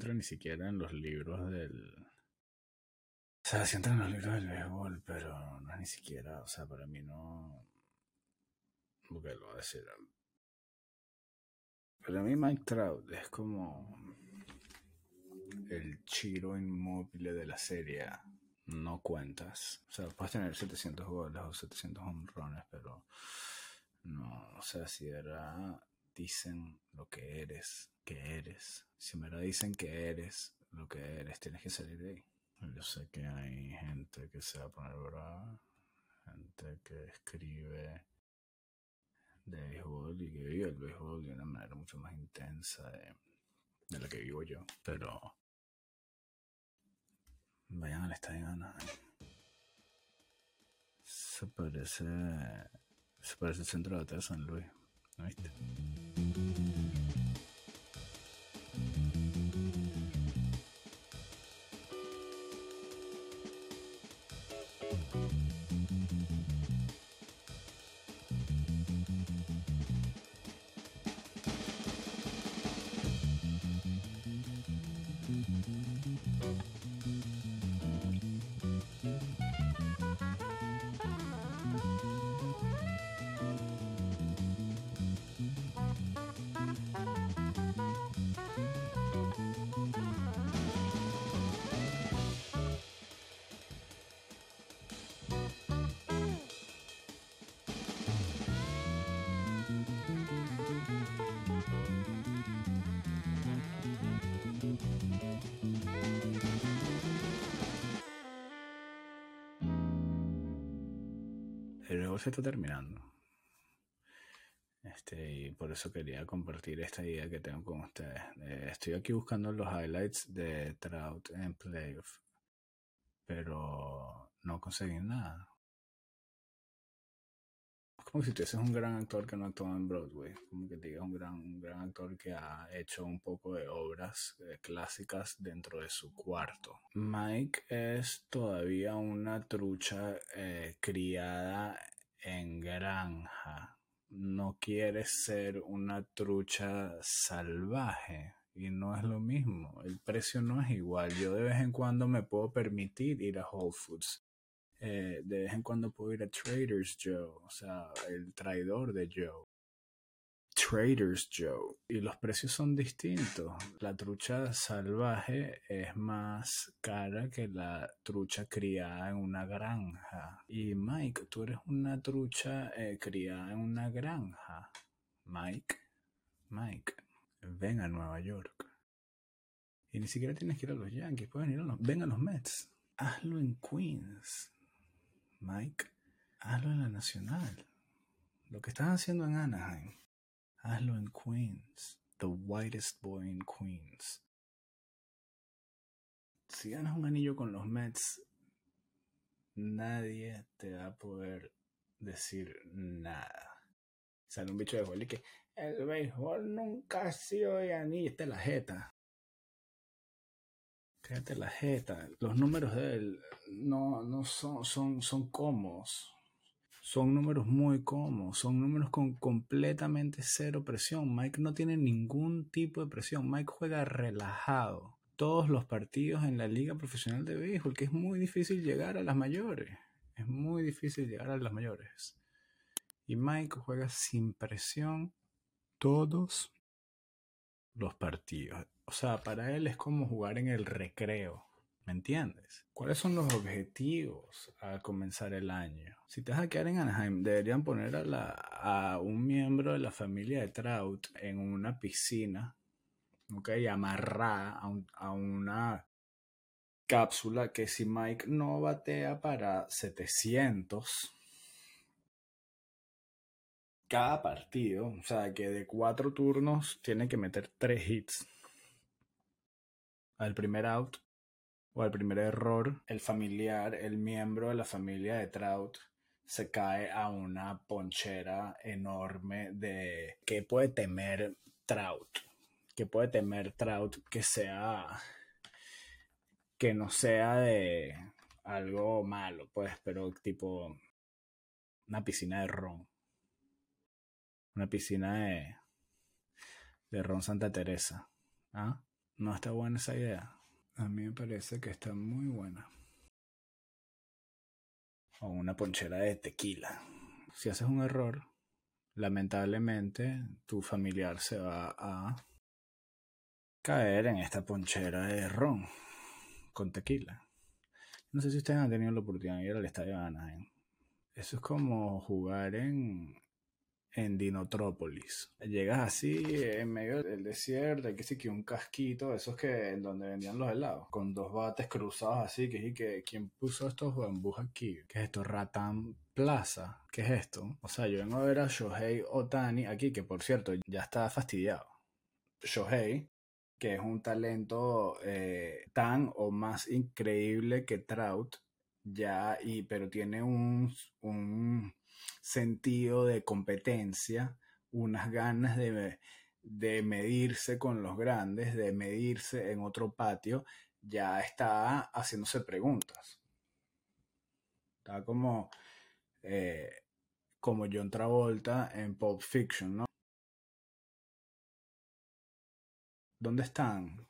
entra ni siquiera en los libros del... O sea, sí entra en los libros del béisbol, pero no es ni siquiera, o sea, para mí no... Porque lo voy a decir. Para mí Mike Trout es como el chiro inmóvil de la serie. No cuentas. O sea, puedes tener 700 goles o 700 honrones, pero no, o sea, si era dicen lo que eres, que eres. Si me lo dicen que eres lo que eres, tienes que salir de ahí. Yo sé que hay gente que se va a poner brava, gente que escribe de béisbol y que vive el béisbol de una manera mucho más intensa de, de la que vivo yo. Pero vayan al estadio Anaheim. Se parece, se parece el centro de San Luis, ¿no viste? El se está terminando. Este, y por eso quería compartir esta idea que tengo con ustedes. Eh, estoy aquí buscando los highlights de Trout en playoff, pero no conseguí nada. Como si tuvieses un gran actor que no actuó en Broadway, como que digas un gran, un gran actor que ha hecho un poco de obras eh, clásicas dentro de su cuarto. Mike es todavía una trucha eh, criada en granja. No quiere ser una trucha salvaje y no es lo mismo. El precio no es igual. Yo de vez en cuando me puedo permitir ir a Whole Foods. Eh, de vez en cuando puedo ir a Traders Joe, o sea, el traidor de Joe. Traders Joe. Y los precios son distintos. La trucha salvaje es más cara que la trucha criada en una granja. Y Mike, tú eres una trucha eh, criada en una granja. Mike, Mike, ven a Nueva York. Y ni siquiera tienes que ir a los Yankees, pueden ir a los, ven a los Mets. Hazlo en Queens. Mike, hazlo en la Nacional. Lo que estás haciendo en Anaheim Hazlo en Queens. The whitest boy in Queens. Si ganas un anillo con los Mets, nadie te va a poder decir nada. Sale un bicho de béisbol y que el béisbol nunca ha sido de anillo. Esta es la jeta. Fíjate la jeta. Los números de él no, no son, son, son cómodos son números muy cómodos, son números con completamente cero presión. Mike no tiene ningún tipo de presión. Mike juega relajado todos los partidos en la liga profesional de béisbol, que es muy difícil llegar a las mayores. Es muy difícil llegar a las mayores. Y Mike juega sin presión todos los partidos. O sea, para él es como jugar en el recreo. ¿Me entiendes? ¿Cuáles son los objetivos a comenzar el año? Si te vas a quedar en Anaheim, deberían poner a, la, a un miembro de la familia de Trout en una piscina, ¿ok? Amarrada a, a una cápsula que si Mike no batea para 700 cada partido, o sea que de cuatro turnos tiene que meter tres hits al primer out o al primer error, el familiar, el miembro de la familia de Trout se cae a una ponchera enorme de que puede temer Trout, que puede temer Trout que sea que no sea de algo malo, pues, pero tipo una piscina de ron. Una piscina de de ron Santa Teresa. ¿Ah? ¿No está buena esa idea? A mí me parece que está muy buena. O una ponchera de tequila. Si haces un error, lamentablemente tu familiar se va a caer en esta ponchera de ron con tequila. No sé si ustedes han tenido la oportunidad de ir al estadio de Anaheim. Eso es como jugar en, en Dinotrópolis. Llegas así en medio del desierto, hay que sí que un casquito, esos que en donde vendían los helados, con dos bates cruzados así, que sí que quién puso estos bambús aquí, ¿qué es esto? Ratan Plaza, ¿qué es esto? O sea, yo vengo a ver a Shohei Otani aquí, que por cierto ya está fastidiado. Shohei, que es un talento eh, tan o más increíble que Trout, ya, y, pero tiene un, un sentido de competencia, unas ganas de, de medirse con los grandes, de medirse en otro patio, ya está haciéndose preguntas. Está como, eh, como John Travolta en Pulp Fiction, ¿no? ¿Dónde están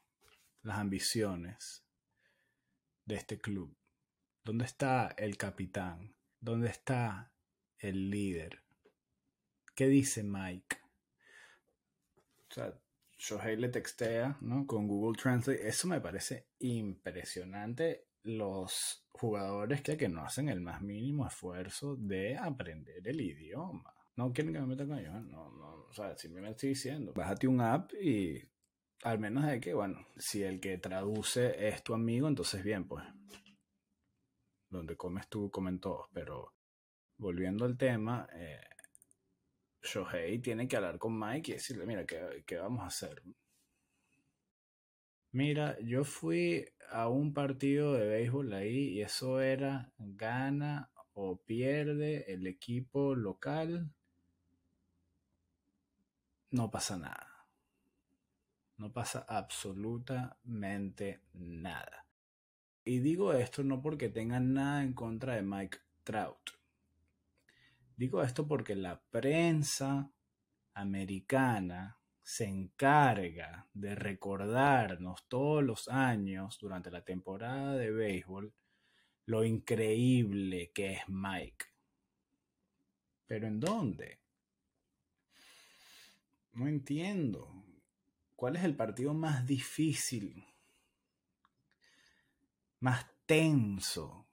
las ambiciones de este club? ¿Dónde está el capitán? ¿Dónde está el líder? ¿Qué dice Mike? O sea, Shohei le textea, ¿no? Con Google Translate. Eso me parece impresionante. Los jugadores que, que no hacen el más mínimo esfuerzo de aprender el idioma. No quieren que me meta con ellos. No, no, o sea, simplemente estoy diciendo. Bájate un app y al menos de que, bueno, si el que traduce es tu amigo, entonces bien, pues. Donde comes tú, comen todos. Pero volviendo al tema, eh, Shohei tiene que hablar con Mike y decirle, mira, ¿qué, ¿qué, vamos a hacer? Mira, yo fui a un partido de béisbol ahí y eso era gana o pierde el equipo local. No pasa nada. No pasa absolutamente nada. Y digo esto no porque tengan nada en contra de Mike Trout. Digo esto porque la prensa americana se encarga de recordarnos todos los años durante la temporada de béisbol lo increíble que es Mike. ¿Pero en dónde? No entiendo. ¿Cuál es el partido más difícil, más tenso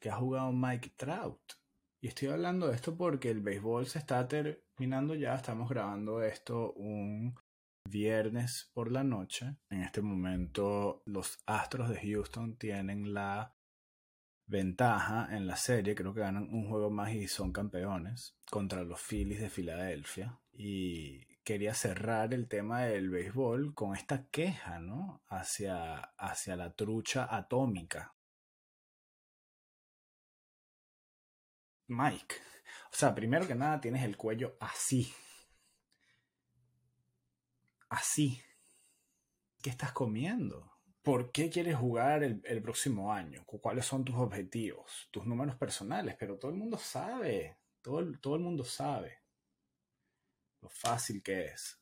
que ha jugado Mike Trout? Y estoy hablando de esto porque el béisbol se está terminando ya. Estamos grabando esto un viernes por la noche. En este momento los Astros de Houston tienen la ventaja en la serie. Creo que ganan un juego más y son campeones contra los Phillies de Filadelfia. Y quería cerrar el tema del béisbol con esta queja, ¿no? Hacia, hacia la trucha atómica. Mike, o sea, primero que nada tienes el cuello así. Así. ¿Qué estás comiendo? ¿Por qué quieres jugar el, el próximo año? ¿Cuáles son tus objetivos? Tus números personales. Pero todo el mundo sabe. Todo, todo el mundo sabe lo fácil que es.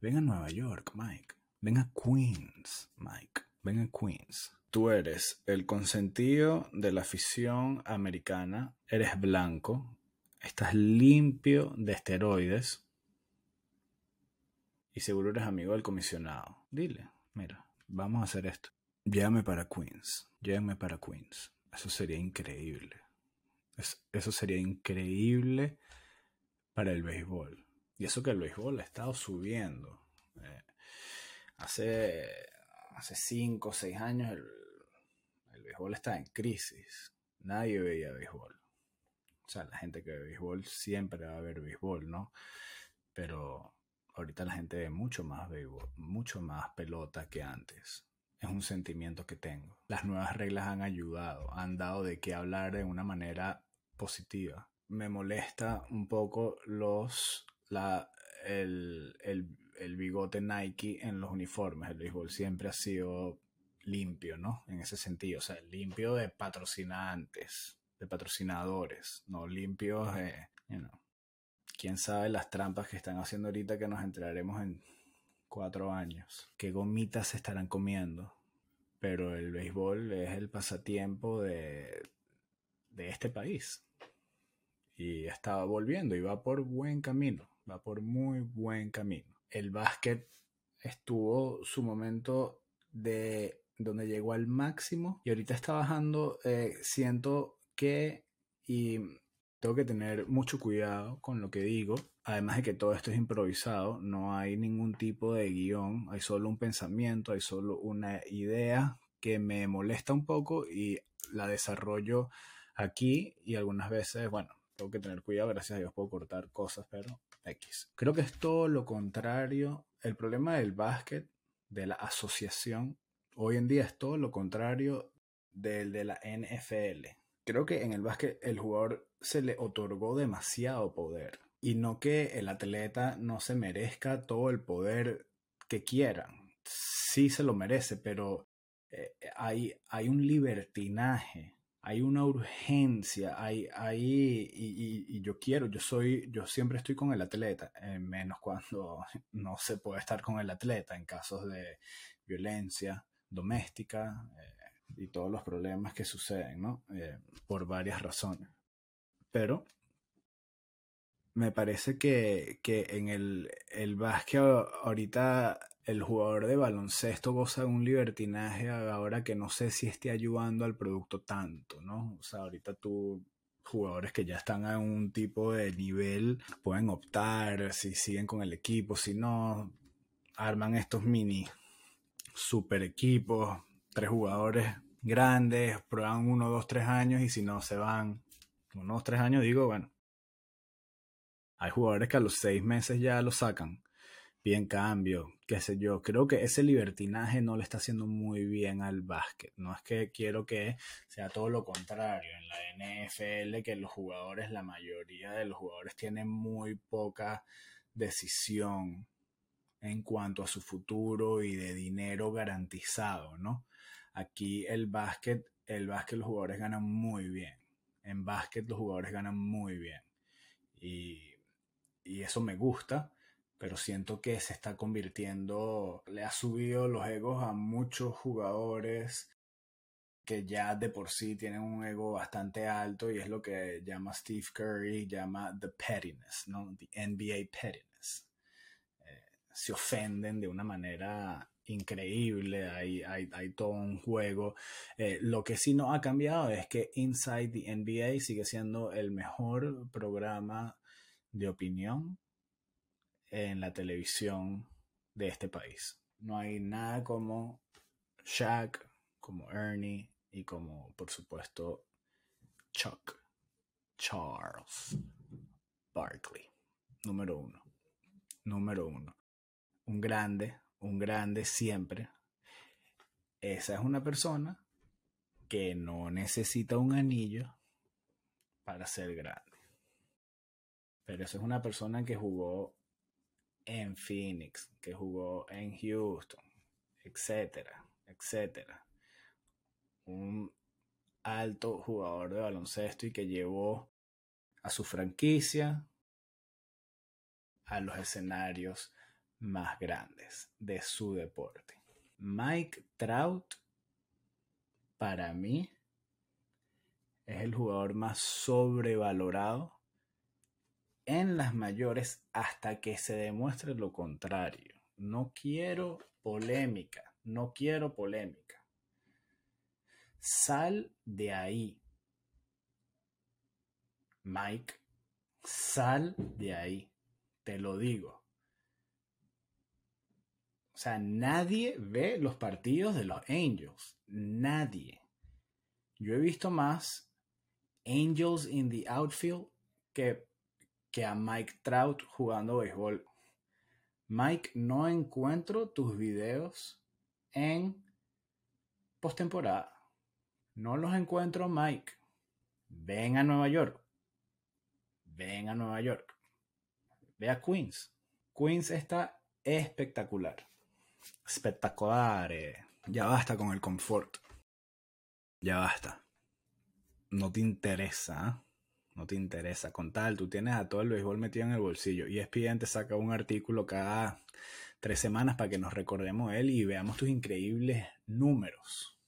Ven a Nueva York, Mike. Ven a Queens, Mike. Ven a Queens. Tú eres el consentido de la afición americana. Eres blanco. Estás limpio de esteroides. Y seguro eres amigo del comisionado. Dile, mira, vamos a hacer esto. Llévame para Queens. Llévame para Queens. Eso sería increíble. eso sería increíble para el béisbol. Y eso que el béisbol ha estado subiendo. Eh, hace, hace cinco o seis años el, el béisbol está en crisis. Nadie veía béisbol. O sea, la gente que ve béisbol siempre va a ver béisbol, ¿no? Pero ahorita la gente ve mucho más béisbol, mucho más pelota que antes. Es un sentimiento que tengo. Las nuevas reglas han ayudado, han dado de qué hablar de una manera positiva me molesta un poco los la, el, el, bigote Nike en los uniformes. El béisbol siempre ha sido limpio, ¿no? En ese sentido, o sea, limpio de patrocinantes, de patrocinadores, no limpio de, you know, quién sabe las trampas que están haciendo ahorita que nos enteraremos en cuatro años. ¿Qué gomitas se estarán comiendo? Pero el béisbol es el pasatiempo de, de este país. Y está volviendo y va por buen camino, va por muy buen camino. El básquet estuvo su momento de donde llegó al máximo y ahorita está bajando. Eh, siento que y tengo que tener mucho cuidado con lo que digo. Además de que todo esto es improvisado, no hay ningún tipo de guion, hay solo un pensamiento, hay solo una idea que me molesta un poco y la desarrollo aquí y algunas veces, bueno, tengo que tener cuidado, gracias a Dios puedo cortar cosas, pero X. Creo que es todo lo contrario. El problema del básquet, de la asociación, hoy en día es todo lo contrario del de la NFL. Creo que en el básquet el jugador se le otorgó demasiado poder y no que el atleta no se merezca todo el poder que quieran. Sí se lo merece, pero eh, hay, hay un libertinaje hay una urgencia, hay, hay y, yo quiero, yo soy, yo siempre estoy con el atleta, eh, menos cuando no se puede estar con el atleta en casos de violencia doméstica eh, y todos los problemas que suceden, ¿no? Eh, por varias razones. Pero me parece que, que en el, el básquet ahorita el jugador de baloncesto goza de un libertinaje ahora que no sé si esté ayudando al producto tanto, ¿no? O sea, ahorita tú jugadores que ya están a un tipo de nivel pueden optar si siguen con el equipo, si no, arman estos mini super equipos, tres jugadores grandes, prueban uno, dos, tres años y si no se van unos tres años, digo, bueno, hay jugadores que a los seis meses ya lo sacan bien cambio, qué sé yo. Creo que ese libertinaje no le está haciendo muy bien al básquet. No es que quiero que sea todo lo contrario. En la NFL, que los jugadores, la mayoría de los jugadores tienen muy poca decisión en cuanto a su futuro y de dinero garantizado, ¿no? Aquí el básquet, el básquet los jugadores ganan muy bien. En básquet los jugadores ganan muy bien. Y, y eso me gusta pero siento que se está convirtiendo, le ha subido los egos a muchos jugadores que ya de por sí tienen un ego bastante alto y es lo que llama Steve Curry, llama the pettiness, ¿no? The NBA pettiness. Eh, se ofenden de una manera increíble, hay, hay, hay todo un juego. Eh, lo que sí no ha cambiado es que Inside the NBA sigue siendo el mejor programa de opinión en la televisión de este país. No hay nada como Shaq, como Ernie y como, por supuesto, Chuck Charles Barkley. Número uno. Número uno. Un grande, un grande siempre. Esa es una persona que no necesita un anillo para ser grande. Pero esa es una persona que jugó en Phoenix, que jugó en Houston, etcétera, etcétera. Un alto jugador de baloncesto y que llevó a su franquicia a los escenarios más grandes de su deporte. Mike Trout, para mí, es el jugador más sobrevalorado en las mayores hasta que se demuestre lo contrario. No quiero polémica, no quiero polémica. Sal de ahí. Mike, sal de ahí. Te lo digo. O sea, nadie ve los partidos de los Angels. Nadie. Yo he visto más Angels in the outfield que que a Mike Trout jugando béisbol. Mike, no encuentro tus videos en postemporada. No los encuentro, Mike. Ven a Nueva York. Ven a Nueva York. Ve a Queens. Queens está espectacular. Espectacular. Eh. Ya basta con el confort. Ya basta. No te interesa. ¿eh? No te interesa. Con tal, tú tienes a todo el béisbol metido en el bolsillo. Y ESPN te saca un artículo cada tres semanas para que nos recordemos él y veamos tus increíbles números.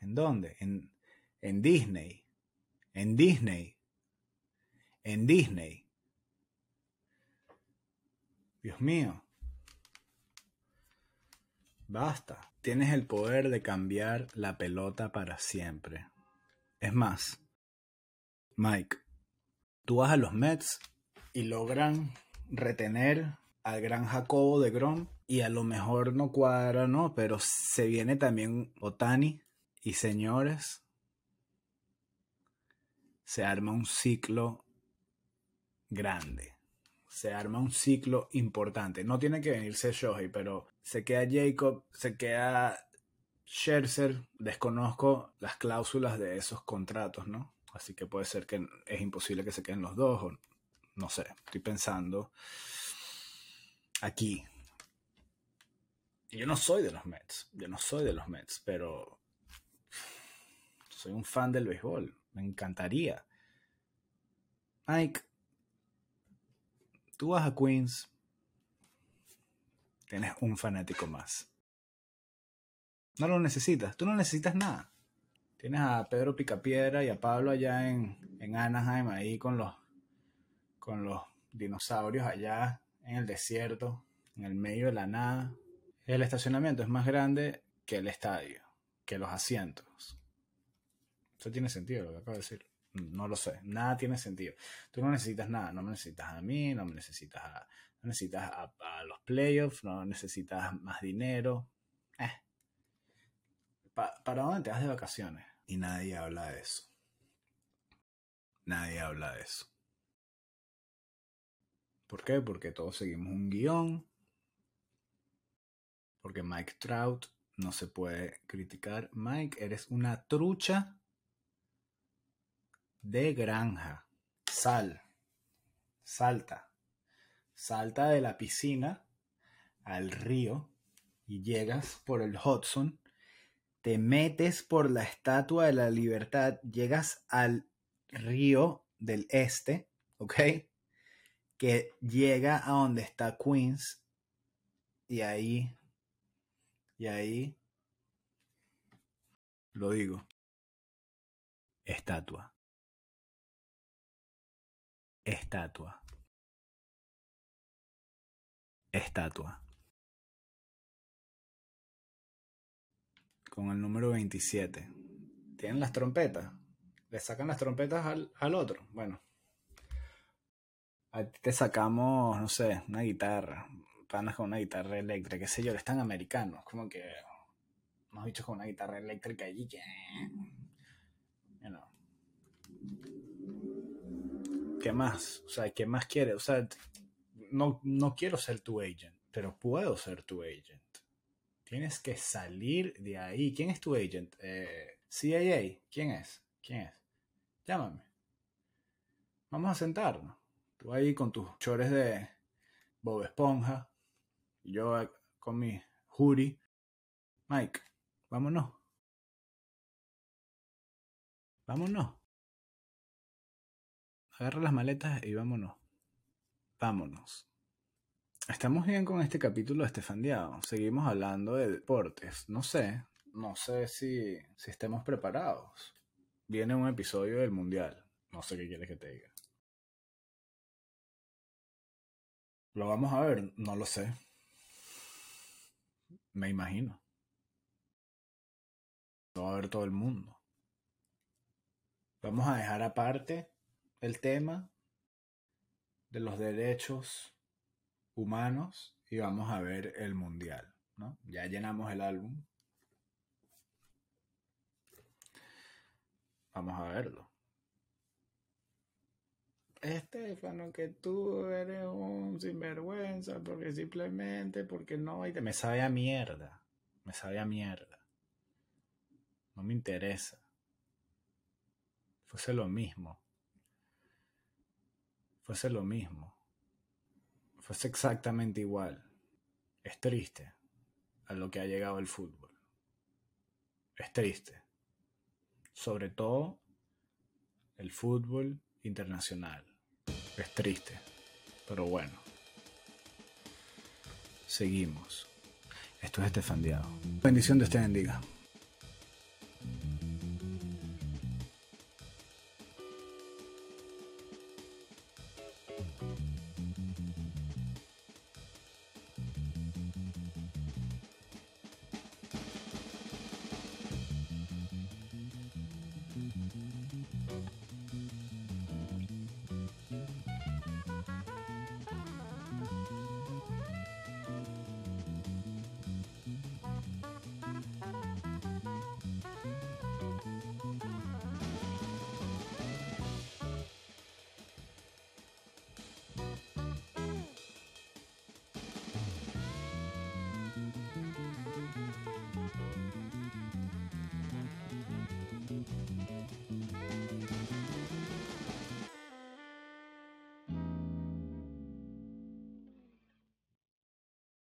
¿En dónde? En, en Disney. En Disney. En Disney. Dios mío. Basta. Tienes el poder de cambiar la pelota para siempre. Es más, Mike, tú vas a los Mets y logran retener al gran Jacobo de Grom y a lo mejor no cuadra, ¿no? Pero se viene también Otani y señores, se arma un ciclo grande. Se arma un ciclo importante. No tiene que venirse Shohei, pero se queda Jacob, se queda Scherzer. Desconozco las cláusulas de esos contratos, ¿no? Así que puede ser que es imposible que se queden los dos, o no sé, estoy pensando aquí. Yo no soy de los Mets, yo no soy de los Mets, pero soy un fan del béisbol, me encantaría. Mike, tú vas a Queens, tienes un fanático más. No lo necesitas, tú no necesitas nada. Tienes a Pedro Picapiedra y a Pablo allá en, en Anaheim, ahí con los con los dinosaurios allá en el desierto, en el medio de la nada. El estacionamiento es más grande que el estadio, que los asientos. Eso tiene sentido lo que acabo de decir. No lo sé, nada tiene sentido. Tú no necesitas nada, no me necesitas a mí, no me necesitas a, no necesitas a, los playoffs, no necesitas más dinero. ¿Para dónde te vas de vacaciones? Y nadie habla de eso. Nadie habla de eso. ¿Por qué? Porque todos seguimos un guion. Porque Mike Trout no se puede criticar. Mike, eres una trucha de granja. Sal. Salta. Salta de la piscina al río y llegas por el Hudson. Te metes por la Estatua de la Libertad. Llegas al río del Este. ¿Ok? que llega a donde está Queens y ahí, y ahí, lo digo, estatua, estatua, estatua. Con el número 27. Tienen las trompetas. Le sacan las trompetas al, al otro. Bueno, a ti te sacamos, no sé, una guitarra, panas con una guitarra eléctrica, qué sé yo, eres tan americanos, como que hemos dicho con una guitarra eléctrica allí, que... ¿Qué más? O sea, ¿qué más quieres? O sea, no, no quiero ser tu agent, pero puedo ser tu agent. Tienes que salir de ahí. ¿Quién es tu agent? Eh, CIA. ¿Quién es? ¿Quién es? Llámame. Vamos a sentarnos. Tú ahí con tus chores de Bob Esponja. Yo con mi jury. Mike, vámonos. Vámonos. Agarra las maletas y vámonos. Vámonos. Estamos bien con este capítulo de Estefandiado. Seguimos hablando de deportes. No sé, no sé si, si estemos preparados. Viene un episodio del Mundial. No sé qué quieres que te diga. ¿Lo vamos a ver? No lo sé. Me imagino. Lo va a ver todo el mundo. Vamos a dejar aparte el tema de los derechos humanos y vamos a ver el mundial. ¿no? Ya llenamos el álbum. Vamos a verlo. Estefano, que tú eres un sinvergüenza, porque simplemente, porque no, y te, me sabe a mierda, me sabe a mierda. No me interesa. Fuese lo mismo. Fuese lo mismo. Fuese exactamente igual. Es triste a lo que ha llegado el fútbol. Es triste. sobre todo el fútbol internacional. Es triste, pero bueno. Seguimos. Esto es Estefandiado. Bendición de este bendiga.